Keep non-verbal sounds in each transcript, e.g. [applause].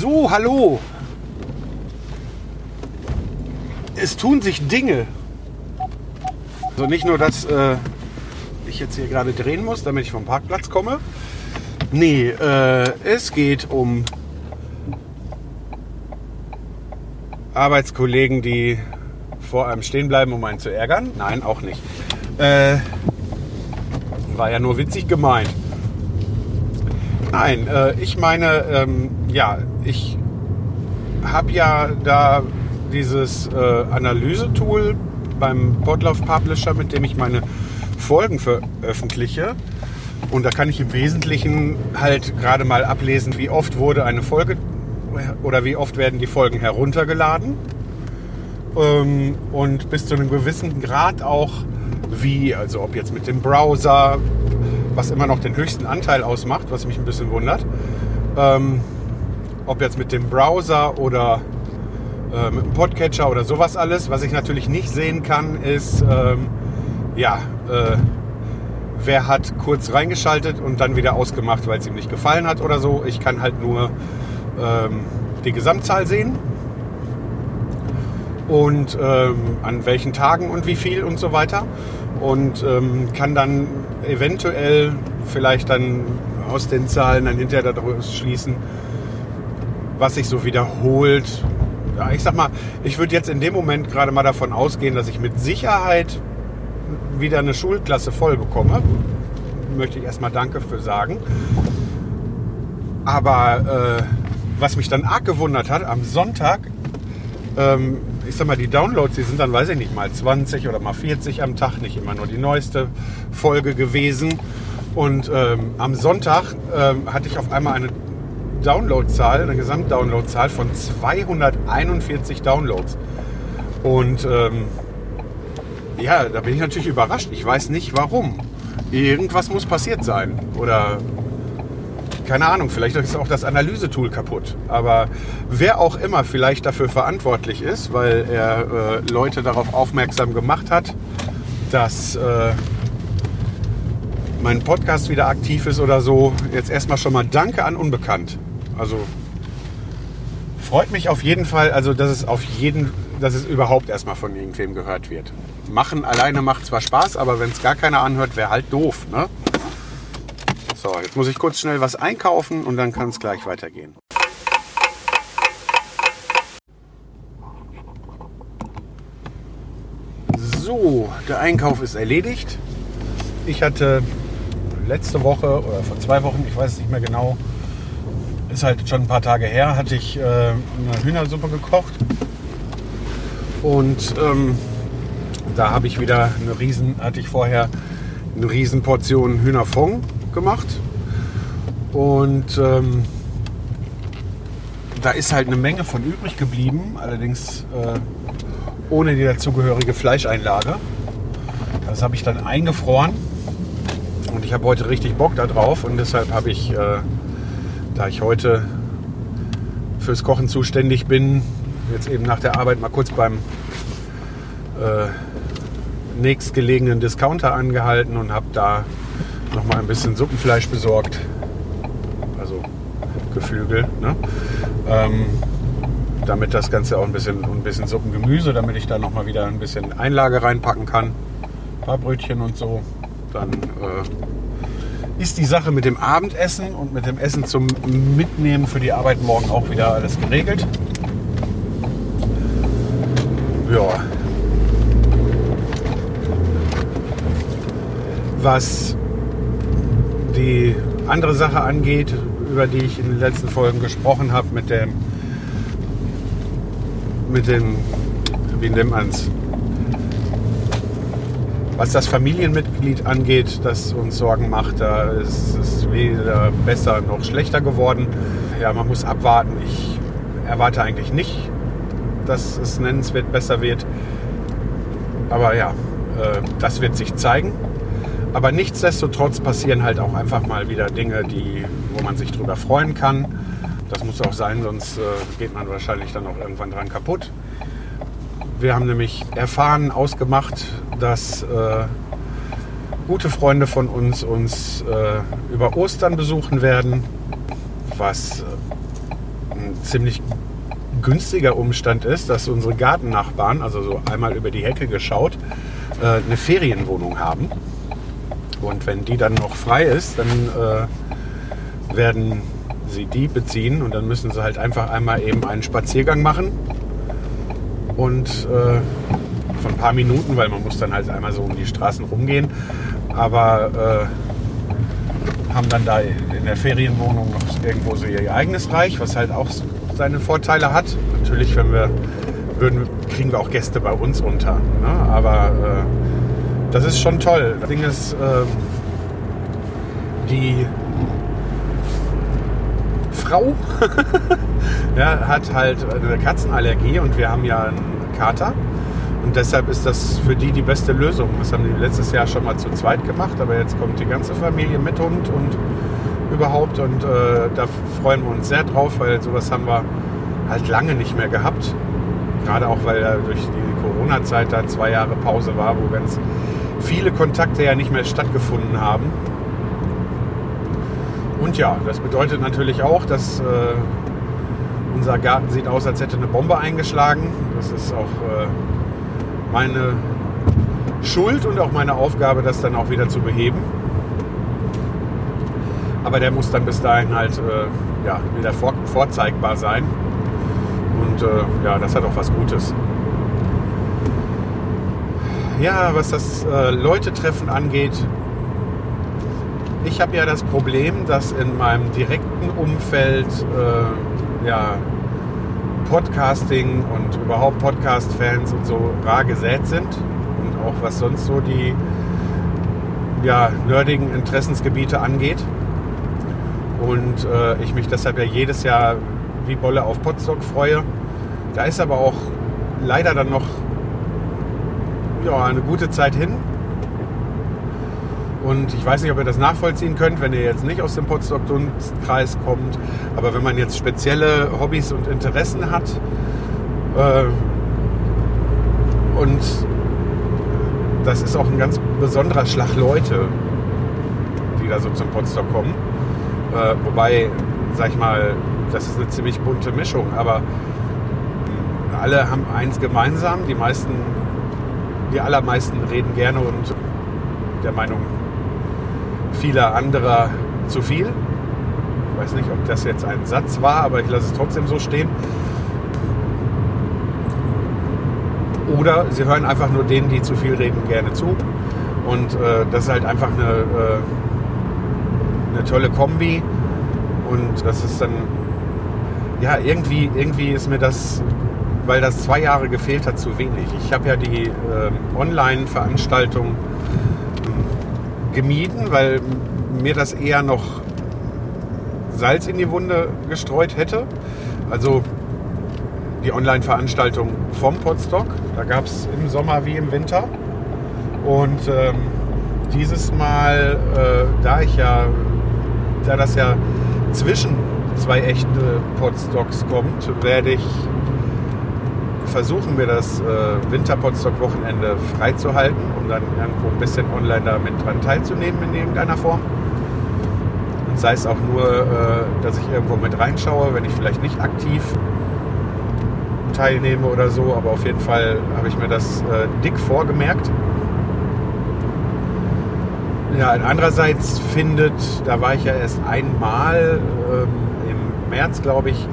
So, hallo. Es tun sich Dinge. Also nicht nur, dass äh, ich jetzt hier gerade drehen muss, damit ich vom Parkplatz komme. Nee, äh, es geht um Arbeitskollegen, die vor einem stehen bleiben, um einen zu ärgern. Nein, auch nicht. Äh, war ja nur witzig gemeint. Nein, äh, ich meine, ähm, ja, ich habe ja da dieses äh, Analyse-Tool beim Podlove Publisher, mit dem ich meine Folgen veröffentliche. Und da kann ich im Wesentlichen halt gerade mal ablesen, wie oft wurde eine Folge oder wie oft werden die Folgen heruntergeladen. Ähm, und bis zu einem gewissen Grad auch wie, also ob jetzt mit dem Browser, was immer noch den höchsten Anteil ausmacht, was mich ein bisschen wundert. Ähm, ob jetzt mit dem Browser oder äh, mit dem Podcatcher oder sowas alles. Was ich natürlich nicht sehen kann, ist, ähm, ja, äh, wer hat kurz reingeschaltet und dann wieder ausgemacht, weil es ihm nicht gefallen hat oder so. Ich kann halt nur ähm, die Gesamtzahl sehen und ähm, an welchen Tagen und wie viel und so weiter und ähm, kann dann eventuell vielleicht dann aus den Zahlen dann hinterher daraus schließen, was sich so wiederholt. Ja, ich sag mal, ich würde jetzt in dem Moment gerade mal davon ausgehen, dass ich mit Sicherheit wieder eine Schulklasse voll bekomme. Möchte ich erstmal Danke für sagen. Aber äh, was mich dann arg gewundert hat, am Sonntag, ähm, ich sag mal, die Downloads, die sind dann, weiß ich nicht, mal 20 oder mal 40 am Tag, nicht immer nur die neueste Folge gewesen. Und ähm, am Sonntag ähm, hatte ich auf einmal eine Downloadzahl, eine Gesamtdownloadzahl von 241 Downloads. Und ähm, ja, da bin ich natürlich überrascht. Ich weiß nicht warum. Irgendwas muss passiert sein. Oder keine Ahnung, vielleicht ist auch das Analysetool kaputt. Aber wer auch immer vielleicht dafür verantwortlich ist, weil er äh, Leute darauf aufmerksam gemacht hat, dass äh, mein Podcast wieder aktiv ist oder so, jetzt erstmal schon mal Danke an Unbekannt. Also freut mich auf jeden Fall, also dass es auf jeden, dass es überhaupt erstmal von irgendwem gehört wird. Machen alleine macht zwar Spaß, aber wenn es gar keiner anhört, wäre halt doof, ne? So, jetzt muss ich kurz schnell was einkaufen und dann kann es gleich weitergehen. So, der Einkauf ist erledigt. Ich hatte letzte Woche oder vor zwei Wochen, ich weiß es nicht mehr genau, ist halt schon ein paar Tage her, hatte ich äh, eine Hühnersuppe gekocht. Und ähm, da habe ich wieder eine riesen, hatte ich vorher eine riesen Portion Hühnerfond gemacht. Und ähm, da ist halt eine Menge von übrig geblieben, allerdings äh, ohne die dazugehörige Fleischeinlage. Das habe ich dann eingefroren ich habe heute richtig Bock darauf und deshalb habe ich, äh, da ich heute fürs Kochen zuständig bin, jetzt eben nach der Arbeit mal kurz beim äh, nächstgelegenen Discounter angehalten und habe da noch mal ein bisschen Suppenfleisch besorgt. Also Geflügel. Ne? Ähm, damit das Ganze auch ein bisschen, ein bisschen Suppengemüse, damit ich da noch mal wieder ein bisschen Einlage reinpacken kann. Ein paar Brötchen und so. Dann äh, ist die Sache mit dem Abendessen und mit dem Essen zum Mitnehmen für die Arbeit morgen auch wieder alles geregelt. Ja. Was die andere Sache angeht, über die ich in den letzten Folgen gesprochen habe, mit dem, mit dem, wie nennt man es, Was das Familienmitglied angeht, das uns Sorgen macht, da ist es weder besser noch schlechter geworden. Ja, man muss abwarten. Ich erwarte eigentlich nicht, dass es nennenswert besser wird. Aber ja, äh, das wird sich zeigen. Aber nichtsdestotrotz passieren halt auch einfach mal wieder Dinge, die, wo man sich drüber freuen kann. Das muss auch sein, sonst äh, geht man wahrscheinlich dann auch irgendwann dran kaputt. Wir haben nämlich erfahren, ausgemacht, dass äh, gute Freunde von uns uns äh, über Ostern besuchen werden, was äh, ein ziemlich günstiger Umstand ist, dass unsere Gartennachbarn, also so einmal über die Hecke geschaut, äh, eine Ferienwohnung haben. Und wenn die dann noch frei ist, dann äh, werden sie die beziehen und dann müssen sie halt einfach einmal eben einen Spaziergang machen. Und äh, von ein paar Minuten, weil man muss dann halt einmal so um die Straßen rumgehen. Aber äh, haben dann da in der Ferienwohnung noch irgendwo so ihr eigenes Reich, was halt auch seine Vorteile hat. Natürlich, wenn wir würden, kriegen wir auch Gäste bei uns unter. Ne? Aber äh, das ist schon toll. Das Ding ist, äh, die Frau [laughs] ja, hat halt eine Katzenallergie und wir haben ja einen Kater. Und deshalb ist das für die die beste Lösung. Das haben die letztes Jahr schon mal zu zweit gemacht, aber jetzt kommt die ganze Familie mit Hund und überhaupt. Und äh, da freuen wir uns sehr drauf, weil sowas haben wir halt lange nicht mehr gehabt. Gerade auch, weil ja durch die Corona-Zeit da zwei Jahre Pause war, wo ganz viele Kontakte ja nicht mehr stattgefunden haben. Und ja, das bedeutet natürlich auch, dass äh, unser Garten sieht aus, als hätte eine Bombe eingeschlagen. Das ist auch äh, meine Schuld und auch meine Aufgabe, das dann auch wieder zu beheben. Aber der muss dann bis dahin halt äh, ja, wieder vor, vorzeigbar sein. Und äh, ja, das hat auch was Gutes. Ja, was das äh, Leute-Treffen angeht, ich habe ja das Problem, dass in meinem direkten Umfeld äh, ja, Podcasting und überhaupt Podcast-Fans und so rar gesät sind. Und auch was sonst so die ja, nerdigen Interessensgebiete angeht. Und äh, ich mich deshalb ja jedes Jahr wie Bolle auf Podstock freue. Da ist aber auch leider dann noch ja, eine gute Zeit hin. Und ich weiß nicht, ob ihr das nachvollziehen könnt, wenn ihr jetzt nicht aus dem Potsdok-Kreis kommt. Aber wenn man jetzt spezielle Hobbys und Interessen hat äh, und das ist auch ein ganz besonderer Schlag Leute, die da so zum Potsdok kommen. Äh, wobei, sag ich mal, das ist eine ziemlich bunte Mischung. Aber alle haben eins gemeinsam. Die meisten, die allermeisten reden gerne und der Meinung vieler anderer zu viel. Ich weiß nicht, ob das jetzt ein Satz war, aber ich lasse es trotzdem so stehen. Oder sie hören einfach nur denen, die zu viel reden, gerne zu. Und äh, das ist halt einfach eine, äh, eine tolle Kombi. Und das ist dann, ja, irgendwie, irgendwie ist mir das, weil das zwei Jahre gefehlt hat, zu wenig. Ich habe ja die äh, Online-Veranstaltung gemieden, weil mir das eher noch Salz in die Wunde gestreut hätte. Also die Online-Veranstaltung vom Podstock. Da gab es im Sommer wie im Winter. Und ähm, dieses Mal, äh, da ich ja, da das ja zwischen zwei echte Podstocks kommt, werde ich versuchen, mir das äh, Winter-Podstock-Wochenende freizuhalten, um dann irgendwo ein bisschen online damit dran teilzunehmen in irgendeiner Form. Und sei es auch nur, äh, dass ich irgendwo mit reinschaue, wenn ich vielleicht nicht aktiv teilnehme oder so, aber auf jeden Fall habe ich mir das äh, dick vorgemerkt. Ja, andererseits findet, da war ich ja erst einmal ähm, im März, glaube ich,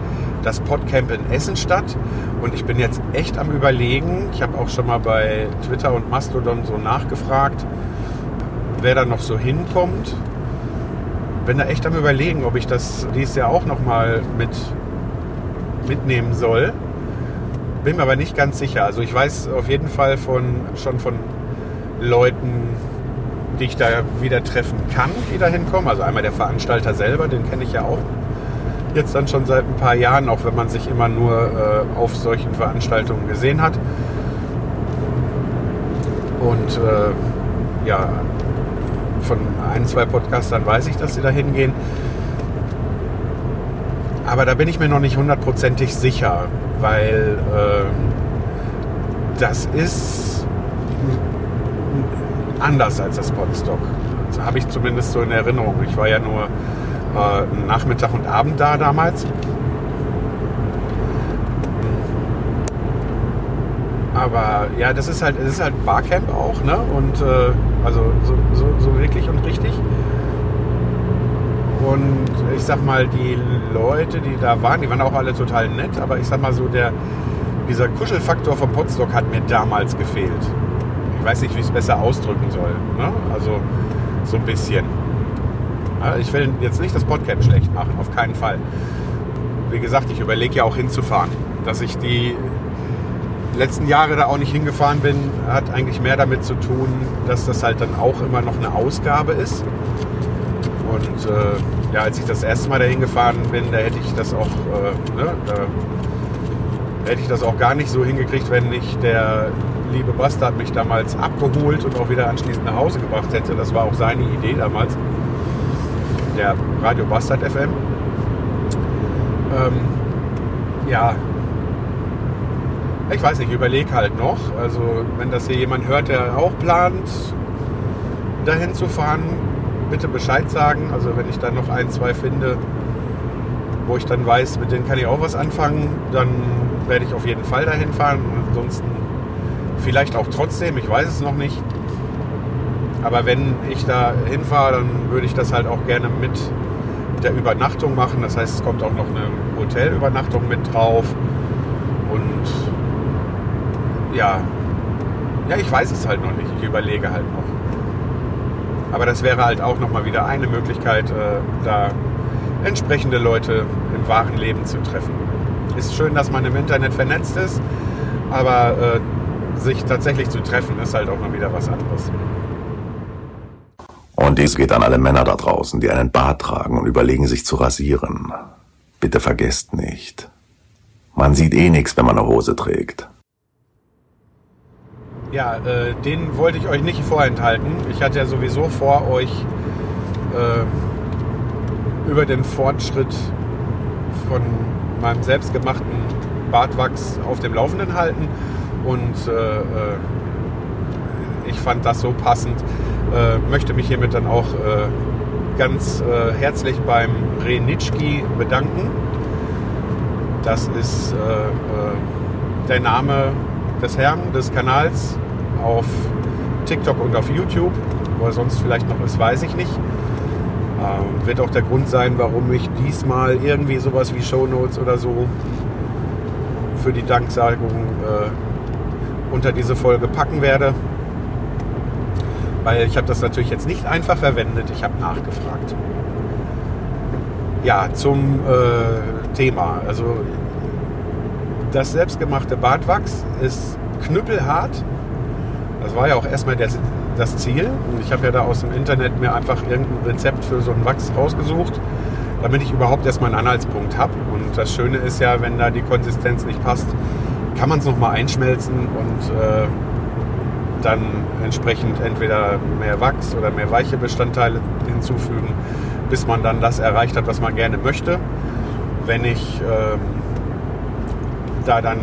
das Podcamp in Essen statt. Und ich bin jetzt echt am Überlegen. Ich habe auch schon mal bei Twitter und Mastodon so nachgefragt, wer da noch so hinkommt. Bin da echt am Überlegen, ob ich das dieses Jahr auch noch mal mit mitnehmen soll. Bin mir aber nicht ganz sicher. Also ich weiß auf jeden Fall von, schon von Leuten, die ich da wieder treffen kann, die da hinkommen. Also einmal der Veranstalter selber, den kenne ich ja auch jetzt dann schon seit ein paar Jahren, auch wenn man sich immer nur äh, auf solchen Veranstaltungen gesehen hat. Und äh, ja, von ein, zwei Podcastern weiß ich, dass sie da hingehen. Aber da bin ich mir noch nicht hundertprozentig sicher, weil äh, das ist anders als das Podstock. Das habe ich zumindest so in Erinnerung. Ich war ja nur äh, Nachmittag und Abend da damals. Aber ja, das ist halt, es ist halt Barcamp auch, ne? Und äh, also so, so, so wirklich und richtig. Und ich sag mal, die Leute, die da waren, die waren auch alle total nett, aber ich sag mal so, der, dieser Kuschelfaktor vom Potstock hat mir damals gefehlt. Ich weiß nicht, wie ich es besser ausdrücken soll. Ne? Also so ein bisschen. Ich will jetzt nicht das Podcamp schlecht machen, auf keinen Fall. Wie gesagt, ich überlege ja auch hinzufahren. Dass ich die letzten Jahre da auch nicht hingefahren bin, hat eigentlich mehr damit zu tun, dass das halt dann auch immer noch eine Ausgabe ist. Und äh, ja, als ich das erste Mal dahin gefahren bin, da hätte ich das auch, äh, ne, da hätte ich das auch gar nicht so hingekriegt, wenn nicht der liebe Bastard mich damals abgeholt und auch wieder anschließend nach Hause gebracht hätte. Das war auch seine Idee damals. Der Radio Bastard FM. Ähm, ja, ich weiß nicht, überleg halt noch. Also wenn das hier jemand hört, der auch plant, dahin zu fahren, bitte Bescheid sagen. Also wenn ich dann noch ein, zwei finde, wo ich dann weiß, mit denen kann ich auch was anfangen, dann werde ich auf jeden Fall dahin fahren. Ansonsten vielleicht auch trotzdem, ich weiß es noch nicht. Aber wenn ich da hinfahre, dann würde ich das halt auch gerne mit der Übernachtung machen. Das heißt, es kommt auch noch eine Hotelübernachtung mit drauf. Und ja, ja, ich weiß es halt noch nicht. Ich überlege halt noch. Aber das wäre halt auch nochmal wieder eine Möglichkeit, äh, da entsprechende Leute im wahren Leben zu treffen. Ist schön, dass man im Internet vernetzt ist, aber äh, sich tatsächlich zu treffen, ist halt auch noch wieder was anderes. Und dies geht an alle Männer da draußen, die einen Bart tragen und überlegen, sich zu rasieren. Bitte vergesst nicht. Man sieht eh nichts, wenn man eine Hose trägt. Ja, äh, den wollte ich euch nicht vorenthalten. Ich hatte ja sowieso vor, euch äh, über den Fortschritt von meinem selbstgemachten Bartwachs auf dem Laufenden halten. Und äh, äh ich fand das so passend. Äh, möchte mich hiermit dann auch äh, ganz herzlich beim Renitschki bedanken. Das ist der Name des Herrn des Kanals auf TikTok und auf YouTube. Wo er sonst vielleicht noch ist, weiß ich nicht. Ähm, wird auch der Grund sein, warum ich diesmal irgendwie sowas wie Shownotes oder so für die Danksagung äh, unter diese Folge packen werde. Weil ich habe das natürlich jetzt nicht einfach verwendet, ich habe nachgefragt. Ja, zum äh, Thema. Also das selbstgemachte Bartwachs ist knüppelhart das war ja auch erstmal das, das Ziel. Und ich habe ja da aus dem Internet mir einfach irgendein Rezept für so ein Wachs rausgesucht, damit ich überhaupt erstmal einen Anhaltspunkt habe. Und das Schöne ist ja, wenn da die Konsistenz nicht passt, kann man es nochmal einschmelzen und äh, dann entsprechend entweder mehr Wachs oder mehr weiche Bestandteile hinzufügen, bis man dann das erreicht hat, was man gerne möchte. Wenn ich ähm, da dann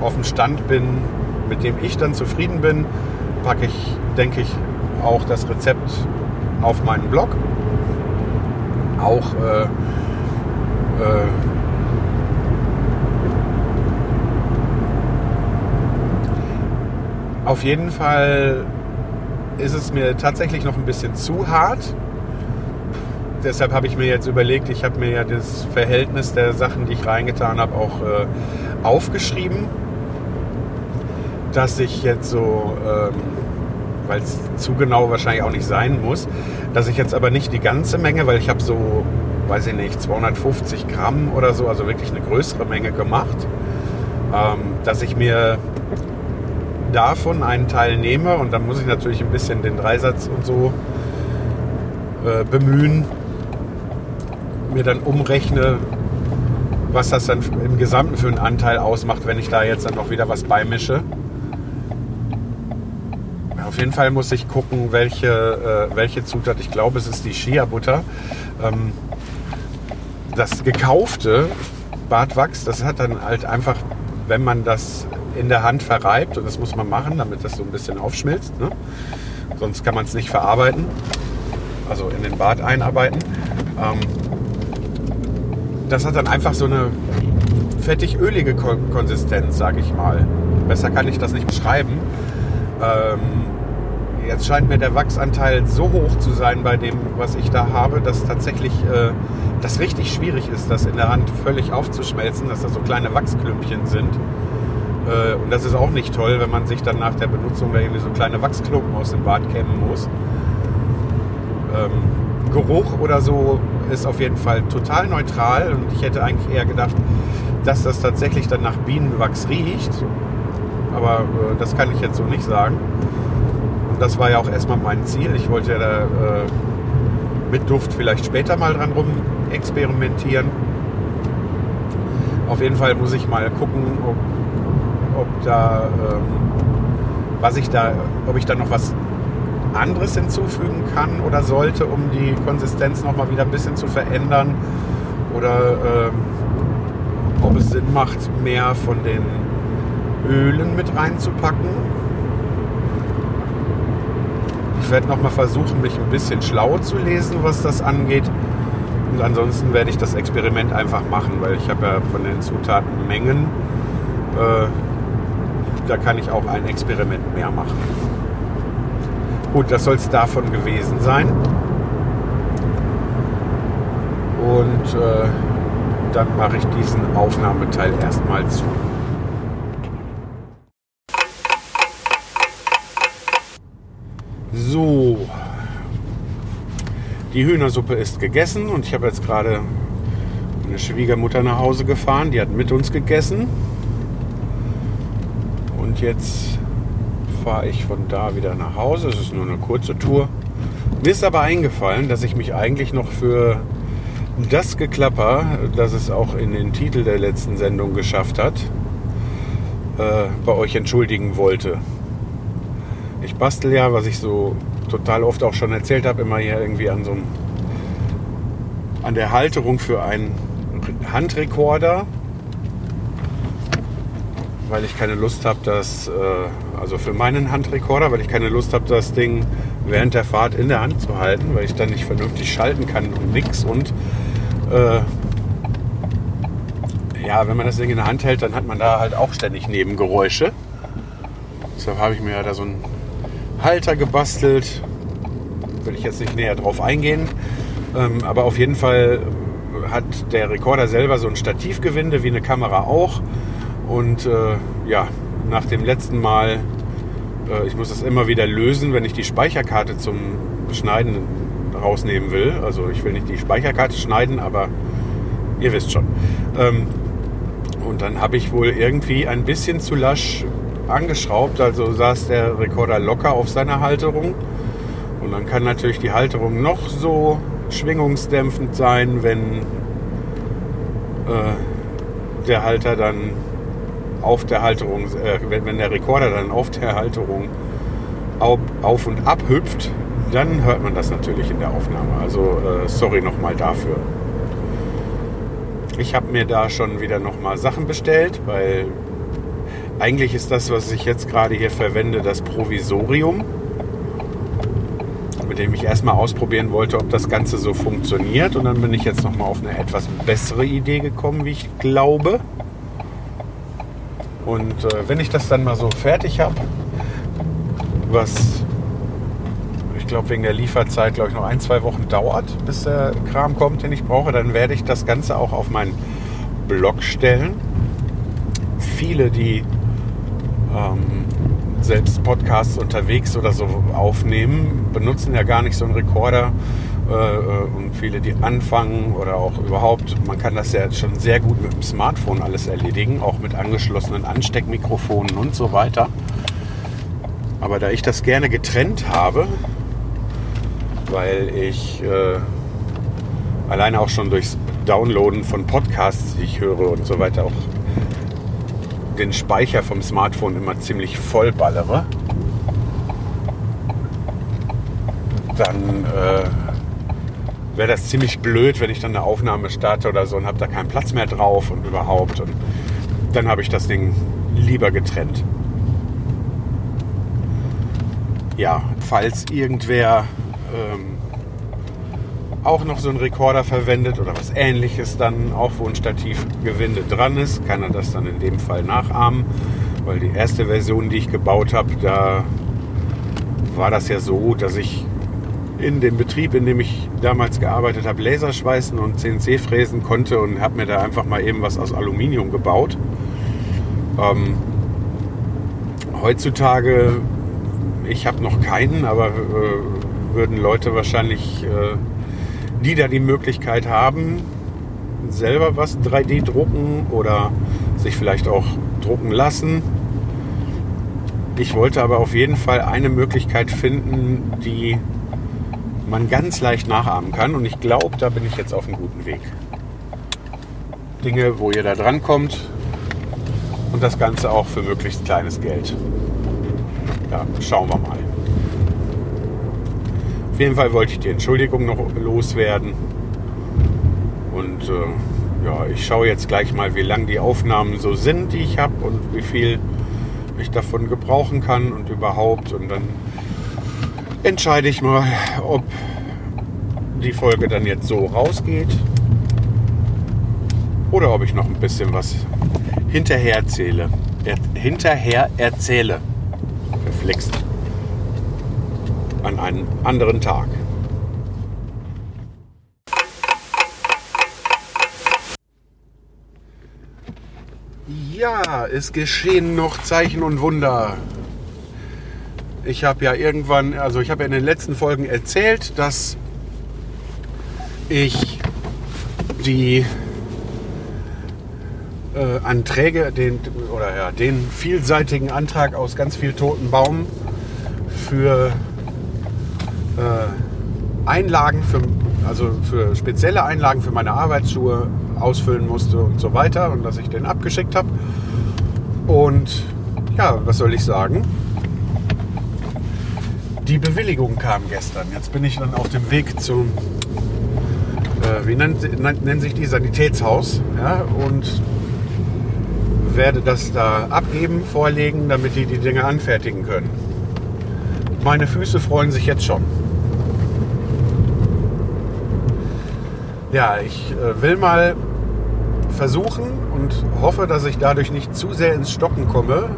auf dem Stand bin, mit dem ich dann zufrieden bin, packe ich, denke ich, auch das Rezept auf meinen Blog. Auch äh, äh, auf jeden Fall ist es mir tatsächlich noch ein bisschen zu hart. Deshalb habe ich mir jetzt überlegt, ich habe mir ja das Verhältnis der Sachen, die ich reingetan habe, auch äh, aufgeschrieben dass ich jetzt so, ähm, weil es zu genau wahrscheinlich auch nicht sein muss, dass ich jetzt aber nicht die ganze Menge, weil ich habe so, weiß ich nicht, 250 Gramm oder so, also wirklich eine größere Menge gemacht, ähm, dass ich mir davon einen Teil nehme und dann muss ich natürlich ein bisschen den Dreisatz und so äh, bemühen, mir dann umrechne, was das dann im Gesamten für einen Anteil ausmacht, wenn ich da jetzt dann noch wieder was beimische. Auf jeden Fall muss ich gucken, welche, äh, welche Zutat, ich glaube, es ist die Shea-Butter. Ähm, das gekaufte Bartwachs, das hat dann halt einfach, wenn man das in der Hand verreibt, und das muss man machen, damit das so ein bisschen aufschmilzt, ne? sonst kann man es nicht verarbeiten, also in den Bart einarbeiten. Ähm, das hat dann einfach so eine fettig-ölige Konsistenz, sage ich mal. Besser kann ich das nicht beschreiben. Ähm, jetzt scheint mir der Wachsanteil so hoch zu sein bei dem, was ich da habe, dass tatsächlich äh, das richtig schwierig ist, das in der Hand völlig aufzuschmelzen, dass da so kleine Wachsklümpchen sind. Äh, und das ist auch nicht toll, wenn man sich dann nach der Benutzung da irgendwie so kleine Wachsklumpen aus dem Bad kämmen muss. Ähm, Geruch oder so ist auf jeden Fall total neutral und ich hätte eigentlich eher gedacht, dass das tatsächlich dann nach Bienenwachs riecht. Aber äh, das kann ich jetzt so nicht sagen. Und das war ja auch erstmal mein Ziel. Ich wollte ja da äh, mit Duft vielleicht später mal dran rum experimentieren. Auf jeden Fall muss ich mal gucken, ob, ob da, ähm, was ich da, ob ich da noch was anderes hinzufügen kann oder sollte, um die Konsistenz noch mal wieder ein bisschen zu verändern oder ähm, ob es Sinn macht, mehr von den Ölen mit reinzupacken. Ich werde noch mal versuchen, mich ein bisschen schlau zu lesen, was das angeht. Und ansonsten werde ich das Experiment einfach machen, weil ich habe ja von den Zutaten Mengen. Äh, da kann ich auch ein Experiment mehr machen. Gut, das soll es davon gewesen sein. Und äh, dann mache ich diesen Aufnahmeteil erstmal zu. So, die Hühnersuppe ist gegessen und ich habe jetzt gerade eine Schwiegermutter nach Hause gefahren, die hat mit uns gegessen. Und jetzt fahre ich von da wieder nach Hause. Es ist nur eine kurze Tour. Mir ist aber eingefallen, dass ich mich eigentlich noch für das Geklapper, das es auch in den Titel der letzten Sendung geschafft hat, äh, bei euch entschuldigen wollte. Ich bastel ja, was ich so total oft auch schon erzählt habe, immer hier irgendwie an so einem, an der Halterung für einen Handrekorder, weil ich keine Lust habe, dass, äh, also für meinen Handrekorder, weil ich keine Lust habe, das Ding während der Fahrt in der Hand zu halten, weil ich dann nicht vernünftig schalten kann und nix und äh, ja, wenn man das Ding in der Hand hält, dann hat man da halt auch ständig Nebengeräusche. Deshalb habe ich mir da so einen Halter gebastelt. Will ich jetzt nicht näher drauf eingehen. Ähm, aber auf jeden Fall hat der Rekorder selber so ein Stativgewinde, wie eine Kamera auch. Und äh, ja, nach dem letzten Mal, äh, ich muss das immer wieder lösen, wenn ich die Speicherkarte zum Schneiden rausnehmen will. Also ich will nicht die Speicherkarte schneiden, aber ihr wisst schon. Ähm, und dann habe ich wohl irgendwie ein bisschen zu lasch angeschraubt, also saß der Rekorder locker auf seiner Halterung. Und dann kann natürlich die Halterung noch so schwingungsdämpfend sein, wenn äh, der Halter dann auf der Halterung, äh, wenn, wenn der Rekorder dann auf der Halterung auf, auf und ab hüpft, dann hört man das natürlich in der Aufnahme. Also äh, sorry nochmal dafür. Ich habe mir da schon wieder nochmal Sachen bestellt, weil eigentlich ist das, was ich jetzt gerade hier verwende, das Provisorium, mit dem ich erstmal ausprobieren wollte, ob das Ganze so funktioniert. Und dann bin ich jetzt nochmal auf eine etwas bessere Idee gekommen, wie ich glaube. Und äh, wenn ich das dann mal so fertig habe, was ich glaube wegen der Lieferzeit, glaube ich, noch ein, zwei Wochen dauert, bis der Kram kommt, den ich brauche, dann werde ich das Ganze auch auf meinen Blog stellen. Viele, die ähm, selbst Podcasts unterwegs oder so aufnehmen, benutzen ja gar nicht so einen Rekorder. Äh, äh, und viele, die anfangen oder auch überhaupt, man kann das ja schon sehr gut mit dem Smartphone alles erledigen, auch mit angeschlossenen Ansteckmikrofonen und so weiter. Aber da ich das gerne getrennt habe, weil ich äh, alleine auch schon durchs Downloaden von Podcasts, die ich höre und so weiter, auch den Speicher vom Smartphone immer ziemlich vollballere, dann äh, wäre das ziemlich blöd, wenn ich dann eine Aufnahme starte oder so und habe da keinen Platz mehr drauf und überhaupt. Und dann habe ich das Ding lieber getrennt. Ja, falls irgendwer ähm, auch noch so einen Rekorder verwendet oder was ähnliches dann, auch wo ein Stativgewinde dran ist, kann er das dann in dem Fall nachahmen. Weil die erste Version, die ich gebaut habe, da war das ja so, dass ich in dem Betrieb, in dem ich damals gearbeitet habe, Laserschweißen und CNC fräsen konnte und habe mir da einfach mal eben was aus Aluminium gebaut. Ähm, heutzutage, ich habe noch keinen, aber äh, würden Leute wahrscheinlich, äh, die da die Möglichkeit haben, selber was 3D drucken oder sich vielleicht auch drucken lassen. Ich wollte aber auf jeden Fall eine Möglichkeit finden, die man ganz leicht nachahmen kann. Und ich glaube, da bin ich jetzt auf einem guten Weg. Dinge, wo ihr da dran kommt und das Ganze auch für möglichst kleines Geld. Ja, schauen wir mal. Auf jeden Fall wollte ich die Entschuldigung noch loswerden. Und äh, ja, ich schaue jetzt gleich mal, wie lang die Aufnahmen so sind, die ich habe und wie viel ich davon gebrauchen kann und überhaupt. Und dann entscheide ich mal, ob die Folge dann jetzt so rausgeht oder ob ich noch ein bisschen was hinterher erzähle. Er, hinterher erzähle. Verflixt. An einem anderen Tag. Ja, es geschehen noch Zeichen und Wunder. Ich habe ja irgendwann, also ich habe ja in den letzten Folgen erzählt, dass ich die äh, Anträge, den, oder ja, den vielseitigen Antrag aus ganz viel toten Baum für äh, Einlagen, für, also für spezielle Einlagen für meine Arbeitsschuhe ausfüllen musste und so weiter und dass ich den abgeschickt habe. Und ja, was soll ich sagen? Die Bewilligung kam gestern. Jetzt bin ich dann auf dem Weg zum, äh, wie nennt, nennt, nennt, sich die, Sanitätshaus. Ja, und werde das da abgeben, vorlegen, damit die die Dinge anfertigen können. Meine Füße freuen sich jetzt schon. Ja, ich äh, will mal versuchen und hoffe, dass ich dadurch nicht zu sehr ins Stocken komme,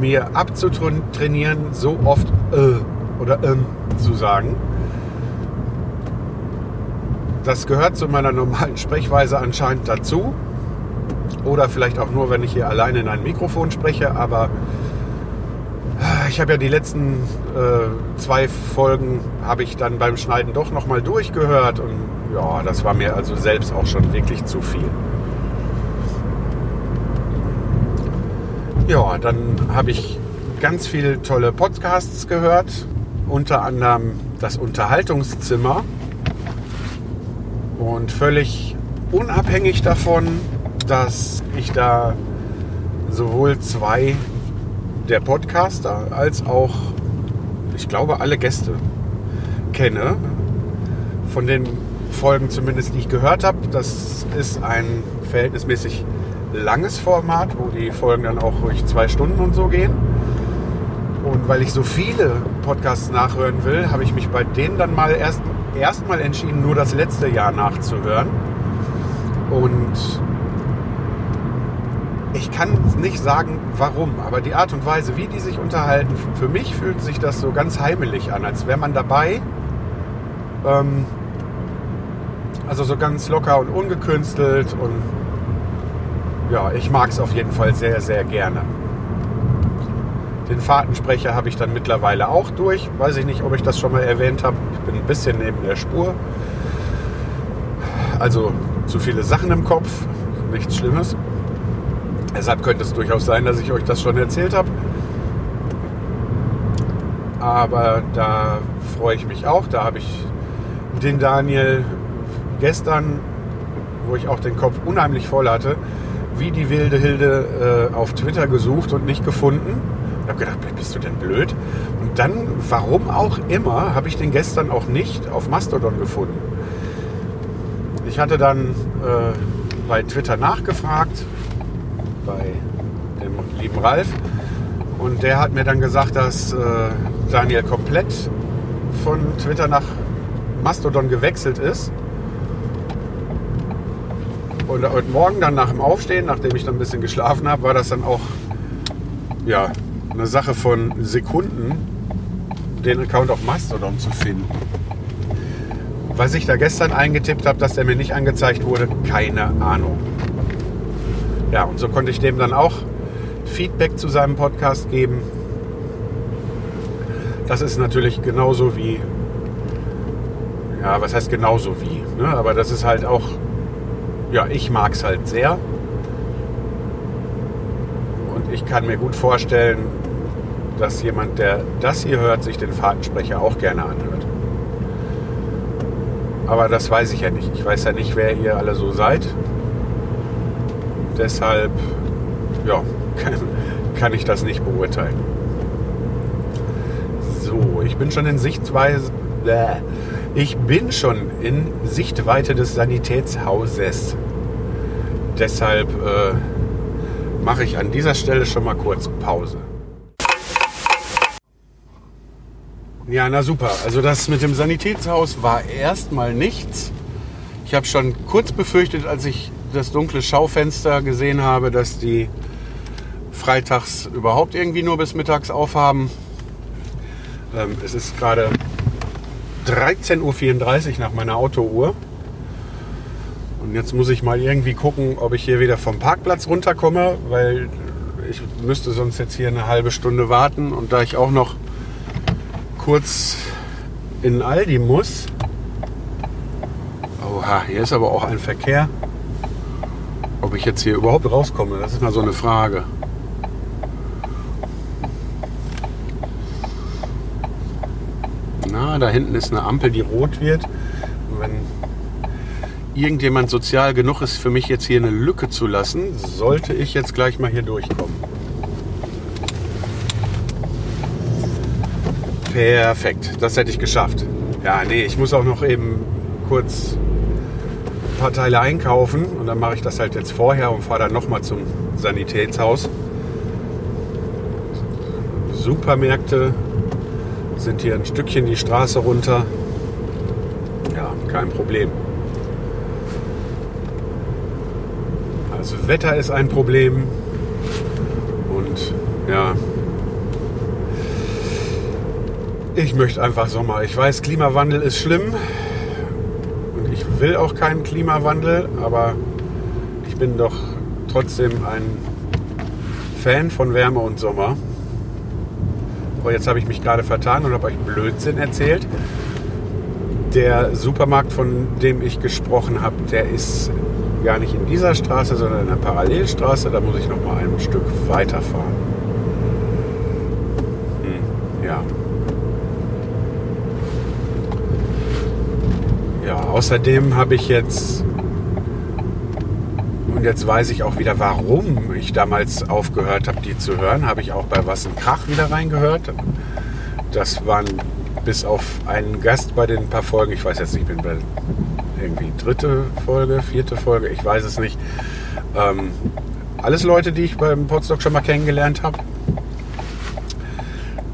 mir abzutrainieren, so oft äh, oder ähm zu sagen. Das gehört zu meiner normalen Sprechweise anscheinend dazu. Oder vielleicht auch nur, wenn ich hier alleine in ein Mikrofon spreche. Aber äh, ich habe ja die letzten äh, zwei Folgen habe ich dann beim Schneiden doch nochmal durchgehört. Und ja, das war mir also selbst auch schon wirklich zu viel. Ja, dann habe ich ganz viele tolle Podcasts gehört, unter anderem das Unterhaltungszimmer. Und völlig unabhängig davon, dass ich da sowohl zwei der Podcaster als auch, ich glaube, alle Gäste kenne. Von den Folgen zumindest, die ich gehört habe. Das ist ein verhältnismäßig langes Format, wo die Folgen dann auch ruhig zwei Stunden und so gehen. Und weil ich so viele Podcasts nachhören will, habe ich mich bei denen dann mal erst erstmal entschieden, nur das letzte Jahr nachzuhören. Und ich kann nicht sagen, warum, aber die Art und Weise, wie die sich unterhalten, für mich fühlt sich das so ganz heimelig an, als wäre man dabei. Ähm, also so ganz locker und ungekünstelt und ja, ich mag es auf jeden Fall sehr, sehr gerne. Den Fahrtensprecher habe ich dann mittlerweile auch durch. Weiß ich nicht, ob ich das schon mal erwähnt habe. Ich bin ein bisschen neben der Spur. Also zu viele Sachen im Kopf, nichts Schlimmes. Deshalb könnte es durchaus sein, dass ich euch das schon erzählt habe. Aber da freue ich mich auch. Da habe ich den Daniel gestern, wo ich auch den Kopf unheimlich voll hatte, wie die wilde Hilde äh, auf Twitter gesucht und nicht gefunden. Ich habe gedacht, bist du denn blöd? Und dann, warum auch immer, habe ich den gestern auch nicht auf Mastodon gefunden. Ich hatte dann äh, bei Twitter nachgefragt, bei dem lieben Ralf. Und der hat mir dann gesagt, dass äh, Daniel komplett von Twitter nach Mastodon gewechselt ist. Und heute Morgen dann nach dem Aufstehen, nachdem ich dann ein bisschen geschlafen habe, war das dann auch ja, eine Sache von Sekunden, den Account auf Mastodon zu finden. Was ich da gestern eingetippt habe, dass der mir nicht angezeigt wurde, keine Ahnung. Ja, und so konnte ich dem dann auch Feedback zu seinem Podcast geben. Das ist natürlich genauso wie, ja, was heißt genauso wie, ne? aber das ist halt auch, ja, ich mag es halt sehr. Und ich kann mir gut vorstellen, dass jemand, der das hier hört, sich den Fahrtensprecher auch gerne anhört. Aber das weiß ich ja nicht. Ich weiß ja nicht, wer ihr alle so seid. Deshalb, ja, kann, [laughs] kann ich das nicht beurteilen. So, ich bin schon in Sichtweise. Bäh. Ich bin schon in Sichtweite des Sanitätshauses. Deshalb äh, mache ich an dieser Stelle schon mal kurz Pause. Ja, na super. Also das mit dem Sanitätshaus war erstmal nichts. Ich habe schon kurz befürchtet, als ich das dunkle Schaufenster gesehen habe, dass die freitags überhaupt irgendwie nur bis mittags aufhaben. Ähm, es ist gerade 13.34 Uhr nach meiner Autouhr. Und jetzt muss ich mal irgendwie gucken, ob ich hier wieder vom Parkplatz runterkomme, weil ich müsste sonst jetzt hier eine halbe Stunde warten. Und da ich auch noch kurz in Aldi muss. Oha, hier ist aber auch ein Verkehr. Ob ich jetzt hier überhaupt rauskomme, das ist mal so eine Frage. Na, da hinten ist eine Ampel, die rot wird. Und wenn irgendjemand sozial genug ist, für mich jetzt hier eine Lücke zu lassen, sollte ich jetzt gleich mal hier durchkommen. Perfekt, das hätte ich geschafft. Ja, nee, ich muss auch noch eben kurz ein paar Teile einkaufen und dann mache ich das halt jetzt vorher und fahre dann nochmal zum Sanitätshaus. Supermärkte sind hier ein Stückchen die Straße runter. Ja, kein Problem. Also Wetter ist ein Problem und ja, ich möchte einfach Sommer. Ich weiß, Klimawandel ist schlimm und ich will auch keinen Klimawandel, aber ich bin doch trotzdem ein Fan von Wärme und Sommer. Oh, jetzt habe ich mich gerade vertan und habe euch Blödsinn erzählt. Der Supermarkt, von dem ich gesprochen habe, der ist gar nicht in dieser Straße, sondern in einer Parallelstraße. Da muss ich noch mal ein Stück weiterfahren. Hm, ja. Ja, außerdem habe ich jetzt und jetzt weiß ich auch wieder, warum ich damals aufgehört habe, die zu hören. Habe ich auch bei Was ein Krach wieder reingehört. Das waren bis auf einen Gast bei den paar Folgen, ich weiß jetzt nicht, ich bin bei irgendwie dritte Folge, vierte Folge, ich weiß es nicht. Ähm, alles Leute, die ich beim Potsdok schon mal kennengelernt habe.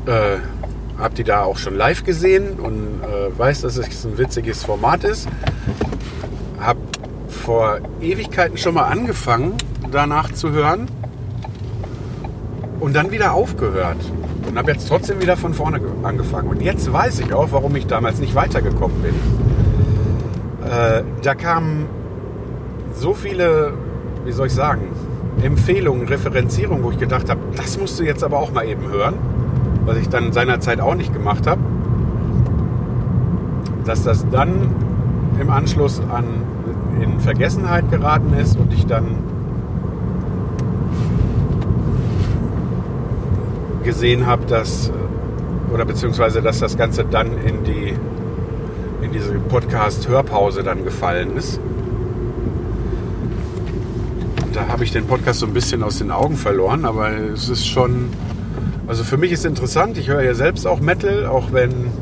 Äh, hab die da auch schon live gesehen und äh, weiß, dass es ein witziges Format ist. Hab vor Ewigkeiten schon mal angefangen, danach zu hören und dann wieder aufgehört und habe jetzt trotzdem wieder von vorne angefangen. Und jetzt weiß ich auch, warum ich damals nicht weitergekommen bin. Äh, da kamen so viele, wie soll ich sagen, Empfehlungen, Referenzierungen, wo ich gedacht habe, das musst du jetzt aber auch mal eben hören, was ich dann seinerzeit auch nicht gemacht habe. Dass das dann im Anschluss an in Vergessenheit geraten ist und ich dann gesehen habe, dass oder beziehungsweise dass das Ganze dann in die in diese Podcast-Hörpause dann gefallen ist. Da habe ich den Podcast so ein bisschen aus den Augen verloren, aber es ist schon, also für mich ist interessant. Ich höre ja selbst auch Metal, auch wenn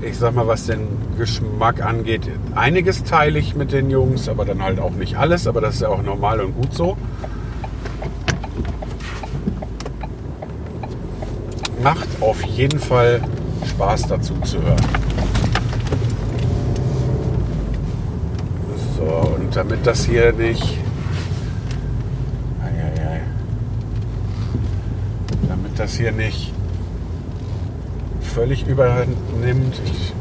ich sag mal, was den Geschmack angeht, einiges teile ich mit den Jungs, aber dann halt auch nicht alles, aber das ist ja auch normal und gut so. Macht auf jeden Fall Spaß dazu zu hören. So, und damit das hier nicht. Eieiei. Damit das hier nicht völlig übernimmt. Ich,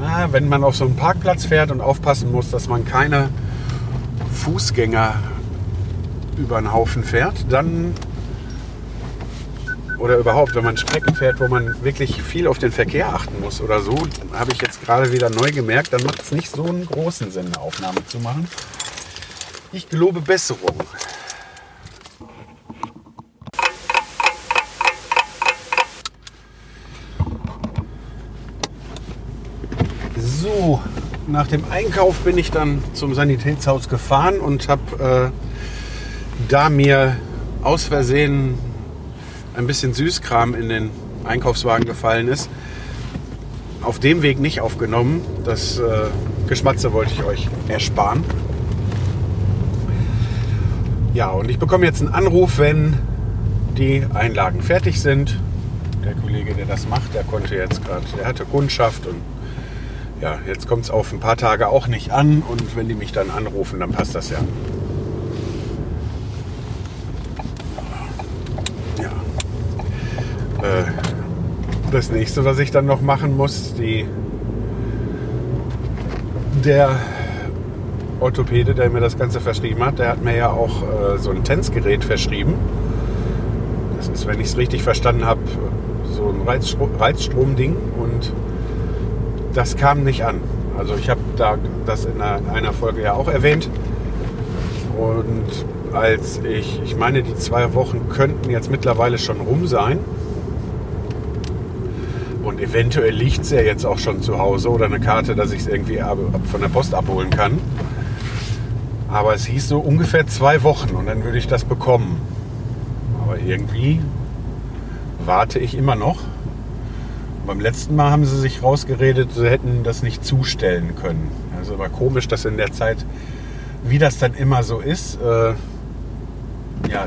na, wenn man auf so einen Parkplatz fährt und aufpassen muss, dass man keine Fußgänger über den Haufen fährt, dann oder überhaupt, wenn man Strecken fährt, wo man wirklich viel auf den Verkehr achten muss oder so, habe ich jetzt gerade wieder neu gemerkt, dann macht es nicht so einen großen Sinn, eine Aufnahme zu machen. Ich gelobe Besserung. So, nach dem Einkauf bin ich dann zum Sanitätshaus gefahren und habe äh, da mir aus Versehen ein bisschen Süßkram in den Einkaufswagen gefallen ist, auf dem Weg nicht aufgenommen. Das äh, Geschmatze wollte ich euch ersparen. Ja, und ich bekomme jetzt einen Anruf, wenn die Einlagen fertig sind. Der Kollege, der das macht, der konnte jetzt gerade, der hatte Kundschaft und ja, jetzt kommt es auf ein paar Tage auch nicht an und wenn die mich dann anrufen, dann passt das ja. Ja. Äh, das nächste, was ich dann noch machen muss, die, der Orthopäde, der mir das Ganze verschrieben hat, der hat mir ja auch äh, so ein Tänzgerät verschrieben. Das ist, wenn ich es richtig verstanden habe, so ein Reizstrom, Reizstromding und das kam nicht an. Also ich habe da das in einer Folge ja auch erwähnt. Und als ich, ich meine, die zwei Wochen könnten jetzt mittlerweile schon rum sein. Und eventuell liegt es ja jetzt auch schon zu Hause oder eine Karte, dass ich es irgendwie von der Post abholen kann. Aber es hieß so ungefähr zwei Wochen und dann würde ich das bekommen. Aber irgendwie warte ich immer noch. Beim letzten Mal haben sie sich rausgeredet, sie hätten das nicht zustellen können. Also war komisch, dass in der Zeit, wie das dann immer so ist, äh, ja,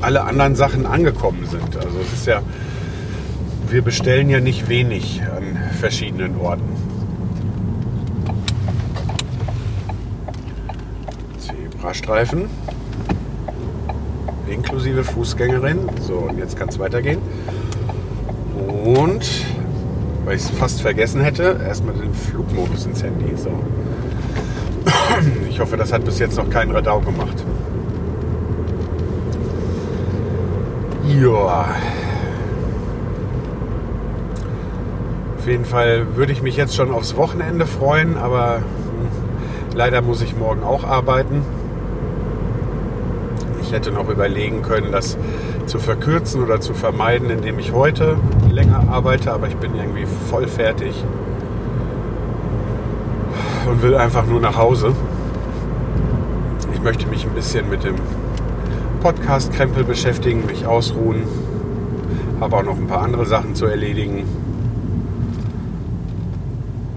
alle anderen Sachen angekommen sind. Also es ist ja, wir bestellen ja nicht wenig an verschiedenen Orten. Zebrastreifen inklusive Fußgängerin. So, und jetzt kann es weitergehen. Und weil ich es fast vergessen hätte, erstmal den Flugmodus ins Handy. So. [coughs] Ich hoffe, das hat bis jetzt noch kein Radau gemacht. Ja. Auf jeden Fall würde ich mich jetzt schon aufs Wochenende freuen, aber hm, leider muss ich morgen auch arbeiten. Ich hätte noch überlegen können, das zu verkürzen oder zu vermeiden, indem ich heute länger arbeite, aber ich bin irgendwie voll fertig und will einfach nur nach Hause. Ich möchte mich ein bisschen mit dem Podcast-Krempel beschäftigen, mich ausruhen, habe auch noch ein paar andere Sachen zu erledigen.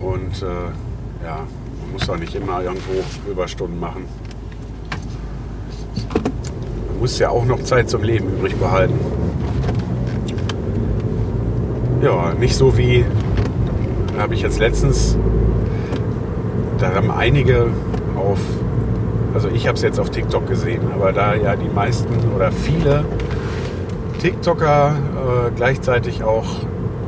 Und äh, ja, man muss auch nicht immer irgendwo Überstunden machen. Man muss ja auch noch Zeit zum Leben übrig behalten. Ja, nicht so wie, habe ich jetzt letztens, da haben einige auf, also ich habe es jetzt auf TikTok gesehen, aber da ja die meisten oder viele TikToker äh, gleichzeitig auch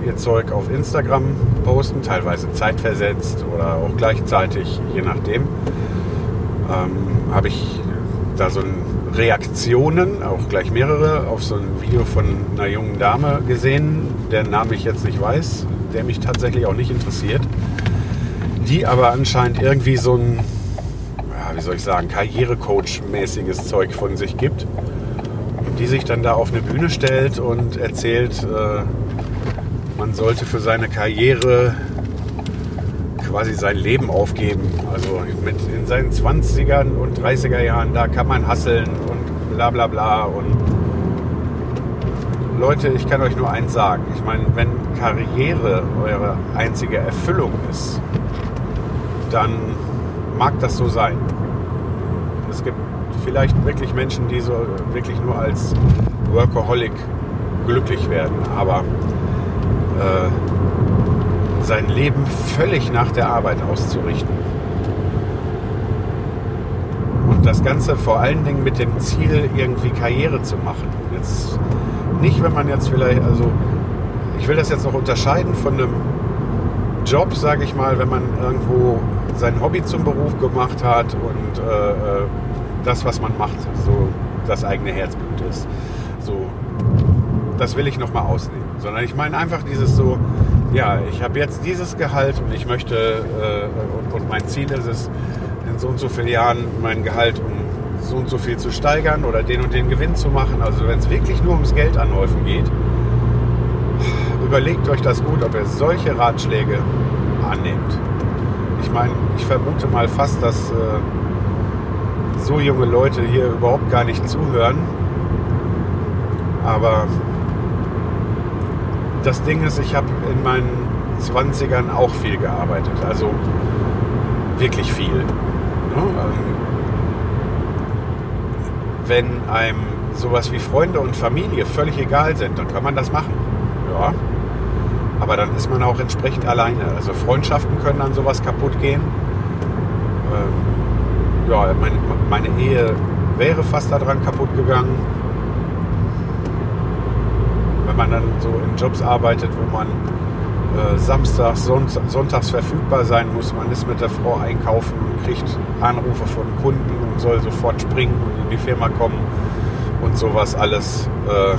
ihr Zeug auf Instagram posten, teilweise zeitversetzt oder auch gleichzeitig, je nachdem, ähm, habe ich da so ein Reaktionen, auch gleich mehrere, auf so ein Video von einer jungen Dame gesehen, deren Namen ich jetzt nicht weiß, der mich tatsächlich auch nicht interessiert, die aber anscheinend irgendwie so ein, ja, wie soll ich sagen, Karrierecoach-mäßiges Zeug von sich gibt. die sich dann da auf eine Bühne stellt und erzählt, äh, man sollte für seine Karriere quasi sein Leben aufgeben. Also mit in seinen 20ern und 30er Jahren, da kann man hasseln und bla bla bla. Und Leute, ich kann euch nur eins sagen. Ich meine, wenn Karriere eure einzige Erfüllung ist, dann mag das so sein. Es gibt vielleicht wirklich Menschen, die so wirklich nur als Workaholic glücklich werden, aber äh, sein Leben völlig nach der Arbeit auszurichten. Und das Ganze vor allen Dingen mit dem Ziel, irgendwie Karriere zu machen. Jetzt nicht, wenn man jetzt vielleicht, also ich will das jetzt noch unterscheiden von einem Job, sage ich mal, wenn man irgendwo sein Hobby zum Beruf gemacht hat und äh, äh, das, was man macht, so das eigene Herzblut ist. So, das will ich noch mal ausnehmen. Sondern ich meine einfach dieses so, ja, ich habe jetzt dieses Gehalt und ich möchte, äh, und, und, mein Ziel ist es, in so und so vielen Jahren mein Gehalt um so und so viel zu steigern oder den und den Gewinn zu machen. Also wenn es wirklich nur ums Geld anhäufen geht, überlegt euch das gut, ob ihr solche Ratschläge annehmt. Ich meine, ich vermute mal fast, dass äh, so junge Leute hier überhaupt gar nicht zuhören. Aber das Ding ist, ich habe in meinen 20ern auch viel gearbeitet. Also wirklich viel. Ja, ähm, wenn einem sowas wie Freunde und Familie völlig egal sind, dann kann man das machen. Ja. Aber dann ist man auch entsprechend alleine. Also Freundschaften können an sowas kaputt gehen. Ähm, ja, meine, meine Ehe wäre fast daran kaputt gegangen. Wenn man dann so in Jobs arbeitet, wo man äh, samstags, sonntags verfügbar sein muss. Man ist mit der Frau einkaufen und kriegt Anrufe von Kunden und soll sofort springen und in die Firma kommen und sowas alles. Äh,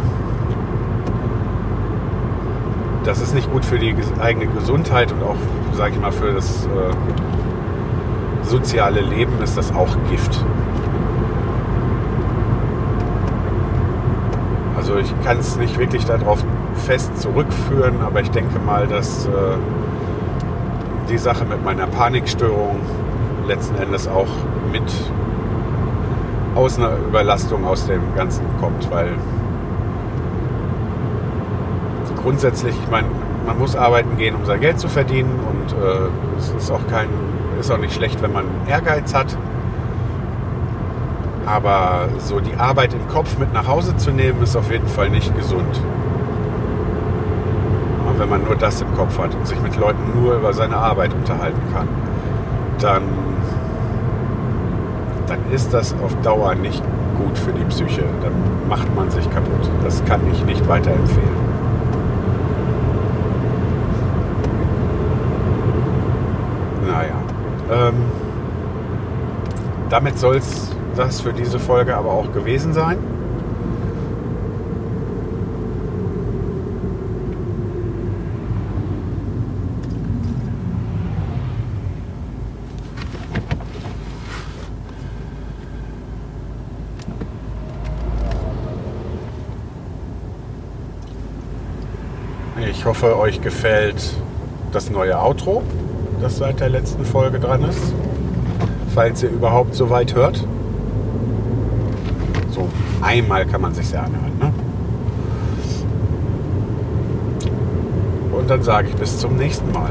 das ist nicht gut für die eigene Gesundheit und auch, sage ich mal, für das äh, soziale Leben ist das auch Gift. Also ich kann es nicht wirklich darauf fest zurückführen, aber ich denke mal, dass äh, die Sache mit meiner Panikstörung letzten Endes auch mit aus einer Überlastung aus dem Ganzen kommt, weil grundsätzlich, ich meine, man muss arbeiten gehen, um sein Geld zu verdienen und äh, es ist auch kein, ist auch nicht schlecht, wenn man Ehrgeiz hat. Aber so die Arbeit im Kopf mit nach Hause zu nehmen, ist auf jeden Fall nicht gesund. Und wenn man nur das im Kopf hat und sich mit Leuten nur über seine Arbeit unterhalten kann, dann, dann ist das auf Dauer nicht gut für die Psyche. Dann macht man sich kaputt. Das kann ich nicht weiterempfehlen. Ähm, damit soll es das für diese Folge aber auch gewesen sein. Ich hoffe, euch gefällt das neue Outro das seit der letzten Folge dran ist. Falls ihr überhaupt so weit hört. Einmal kann man sich ja anhören. Ne? Und dann sage ich bis zum nächsten Mal.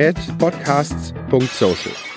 at podcasts.social.